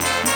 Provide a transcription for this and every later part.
Bye.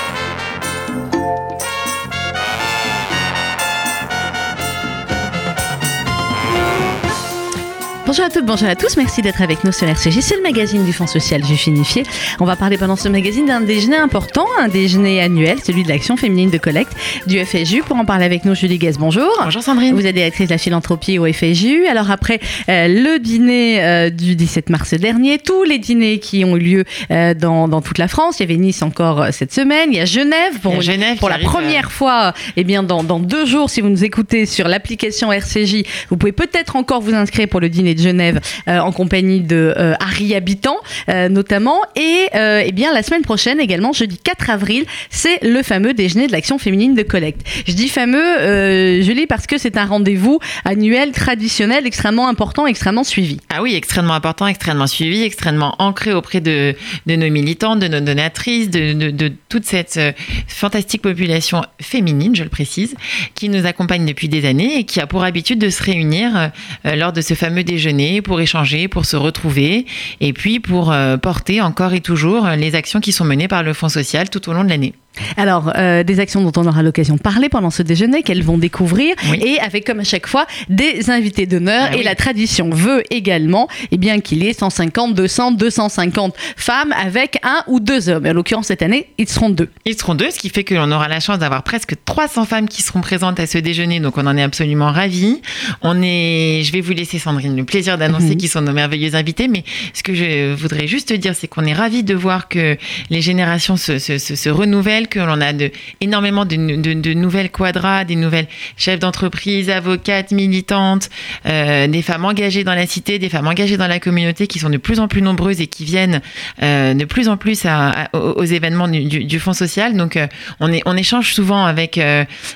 Bonjour à toutes, bonjour à tous, merci d'être avec nous sur RCJ. C'est le magazine du Fonds social Juif Unifié. On va parler pendant ce magazine d'un déjeuner important, un déjeuner annuel, celui de l'action féminine de collecte du FSJU. Pour en parler avec nous, Julie Guez, bonjour. Bonjour Sandrine. Vous êtes directrice de la philanthropie au FSJU. Alors après euh, le dîner euh, du 17 mars dernier, tous les dîners qui ont eu lieu euh, dans, dans, toute la France, il y avait Nice encore cette semaine, il y a Genève pour, Genève pour la première fois, eh bien dans, dans, deux jours, si vous nous écoutez sur l'application RCJ, vous pouvez peut-être encore vous inscrire pour le dîner de Genève euh, en compagnie de euh, Harry Habitant euh, notamment. Et eh bien la semaine prochaine également, jeudi 4 avril, c'est le fameux déjeuner de l'action féminine de collecte. Je dis fameux, Julie, parce que c'est un rendez-vous annuel, traditionnel, extrêmement important, extrêmement suivi. Ah oui, extrêmement important, extrêmement suivi, extrêmement ancré auprès de, de nos militantes, de nos donatrices, de, de, toute cette fantastique population féminine, je le précise, qui nous accompagne depuis des années et qui a pour habitude de se réunir lors de ce fameux déjeuner pour échanger, pour se retrouver et puis pour euh, porter encore et toujours les actions qui sont menées par le Fonds social tout au long de l'année. Alors, euh, des actions dont on aura l'occasion de parler pendant ce déjeuner, qu'elles vont découvrir, oui. et avec comme à chaque fois des invités d'honneur. Ah, et oui. la tradition veut également eh bien, qu'il y ait 150, 200, 250 femmes avec un ou deux hommes. Et en l'occurrence, cette année, ils seront deux. Ils seront deux, ce qui fait que l'on aura la chance d'avoir presque 300 femmes qui seront présentes à ce déjeuner, donc on en est absolument ravis. On est, je vais vous laisser Sandrine le plaisir d'annoncer mmh. qui sont nos merveilleux invités, mais ce que je voudrais juste dire, c'est qu'on est ravis de voir que les générations se, se, se, se renouvellent que l'on a de, énormément de, de, nouvelles quadras, des nouvelles chefs d'entreprise, avocates, militantes, euh, des femmes engagées dans la cité, des femmes engagées dans la communauté qui sont de plus en plus nombreuses et qui viennent euh, de plus en plus à, aux, événements du, du, Fonds social. Donc euh, on, échange souvent avec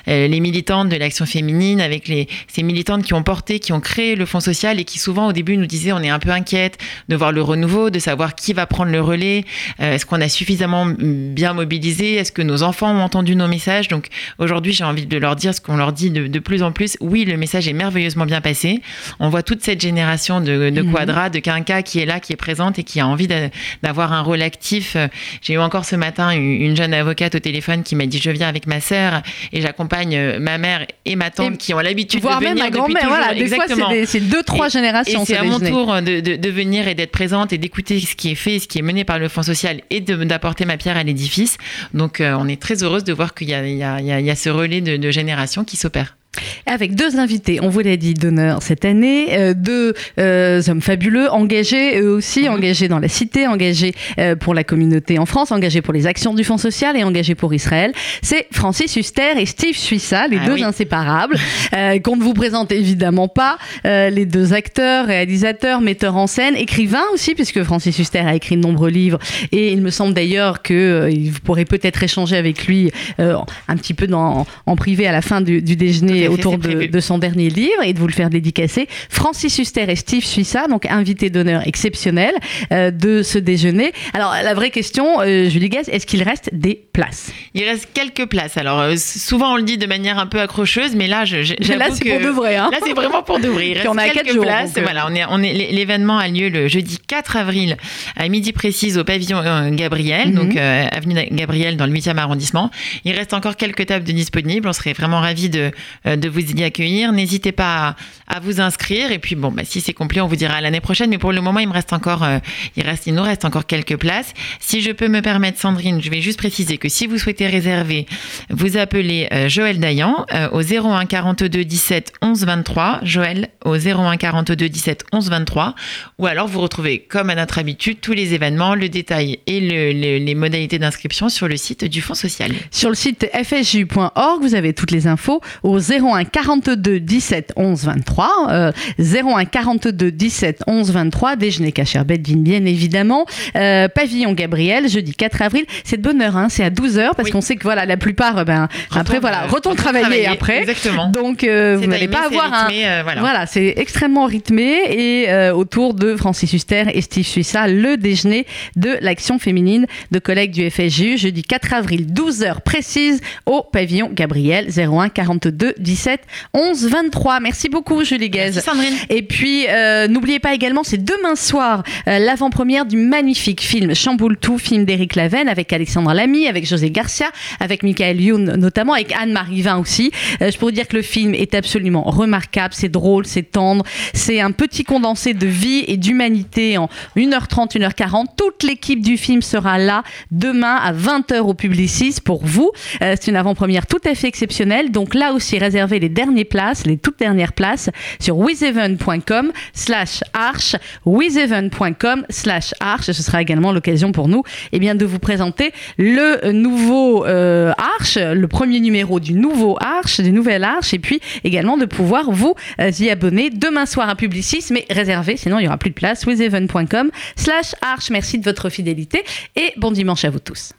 les militantes de l'action féminine, avec les, ces militantes qui ont porté, qui ont créé le Fonds social et qui souvent au début nous disaient on est un peu inquiète de voir le renouveau, de savoir qui va prendre le relais, est-ce qu'on a suffisamment bien mobilisé, est-ce que nos enfants ont entendu nos messages. Donc aujourd'hui, j'ai envie de leur dire ce qu'on leur dit de, de, plus en plus. Oui, le message est merveilleusement bien passé. On voit toute cette génération de, de mmh. quadras, de quinca qui est là, qui est présente et qui a envie d'avoir un rôle actif. J'ai eu encore ce matin une jeune avocate au téléphone qui m'a dit je viens avec ma sœur et j'accompagne ma mère et ma tante et qui ont l'habitude de venir même ma grand-mère. Voilà, des Exactement. fois c'est deux trois et, générations. Et c'est à mon tour de, de, de venir et d'être présente et d'écouter ce qui est fait, ce qui est mené par le Fonds social et d'apporter ma pierre à l'édifice. Donc euh, on est très heureuse de voir qu'il y, y, a ce relais de, de génération qui s'opère. Avec deux invités, on vous l'a dit, d'honneur cette année, euh, deux euh, hommes fabuleux, engagés eux aussi, mmh. engagés dans la cité, engagés euh, pour la communauté en France, engagés pour les actions du Fonds social et engagés pour Israël. C'est Francis Huster et Steve Suissa, les ah deux oui. inséparables, qu'on ne vous présente évidemment pas, les deux acteurs, réalisateurs, metteurs en scène, écrivains aussi, puisque Francis Huster a écrit de nombreux livres et il me semble d'ailleurs que vous pourrez peut-être échanger avec lui un petit peu dans, en privé à la fin du, du déjeuner autour de, de, son dernier livre et de vous le faire dédicacer. Francis Huster et Steve Suissa, donc invités d'honneur exceptionnels euh, de ce déjeuner. Alors la vraie question, euh, Julie Guess, est-ce qu'il reste des places? Il reste quelques places. Alors euh, souvent on le dit de manière un peu accrocheuse, mais là, je, là c'est pour de vrai. Hein là c'est vraiment pour de vrai. Il reste on a quelques jours, places. Donc, voilà, on est, on est, l'événement a lieu le jeudi 4 avril à midi précise au pavillon Gabriel, mm -hmm. donc avenue Gabriel dans le 8e arrondissement. Il reste encore quelques tables de disponibles. On serait vraiment ravis de, de vous y accueillir. N'hésitez pas à, vous inscrire. Et puis, bon, bah, si c'est complet, on vous dira l'année prochaine. Mais pour le moment, il me reste encore, euh, il, nous reste encore quelques places. Si je peux me permettre, Sandrine, je vais juste préciser que si vous souhaitez réserver, vous appelez euh, Joël Dayan euh, au 01 42 17 11 23. Joël au 01 42 17 11 23. Ou alors, vous retrouvez, comme à notre habitude, tous les événements, le détail et le, le, les modalités d'inscription sur le site du Fonds social. Sur le site fsju.org, vous avez toutes les infos au 01 42 17 11 23. Euh, 01 42 17 11 23. Déjeuner cachère Bedvin, bien évidemment. Euh, Pavillon Gabriel, jeudi 4 avril. C'est de bonne heure, hein, c'est à 12 heures parce oui. qu'on sait que voilà, la plupart, ben, retourne, après, voilà, retourne travailler, travailler, après. Exactement. Donc, euh, vous n'allez pas avoir rythmé, un. Euh, voilà, voilà c'est extrêmement rythmé et euh, autour de Francis Huster et Steve Suissa, le déjeuner de l'action féminine de collègues du FSJU, jeudi 4 avril, 12 heures précises au Pavillon Gabriel, 01 42 17 77 11 23. Merci beaucoup, Julie Guez. Merci Sandrine. Et puis, euh, n'oubliez pas également, c'est demain soir, euh, l'avant-première du magnifique film Chamboule tout, film d'Éric Lavenne avec Alexandre Lamy, avec José Garcia, avec Michael Youn notamment, avec Anne-Marie Vin aussi. Euh, je pourrais dire que le film est absolument remarquable, c'est drôle, c'est tendre, c'est un petit condensé de vie et d'humanité en 1h30, 1h40. Toute l'équipe du film sera là demain à 20h au Publicis pour vous. C'est une avant-première tout à fait exceptionnelle. Donc là aussi, réservez les dernières places, les toutes dernières places sur wizeven.com slash arch, wizeven.com slash arch. Ce sera également l'occasion pour nous eh bien, de vous présenter le nouveau euh, Arch, le premier numéro du nouveau Arch, des nouvelles Arches, et puis également de pouvoir vous euh, y abonner demain soir à Publicis, mais réservé, sinon il n'y aura plus de place, wizeven.com slash arch. Merci de votre fidélité et bon dimanche à vous tous.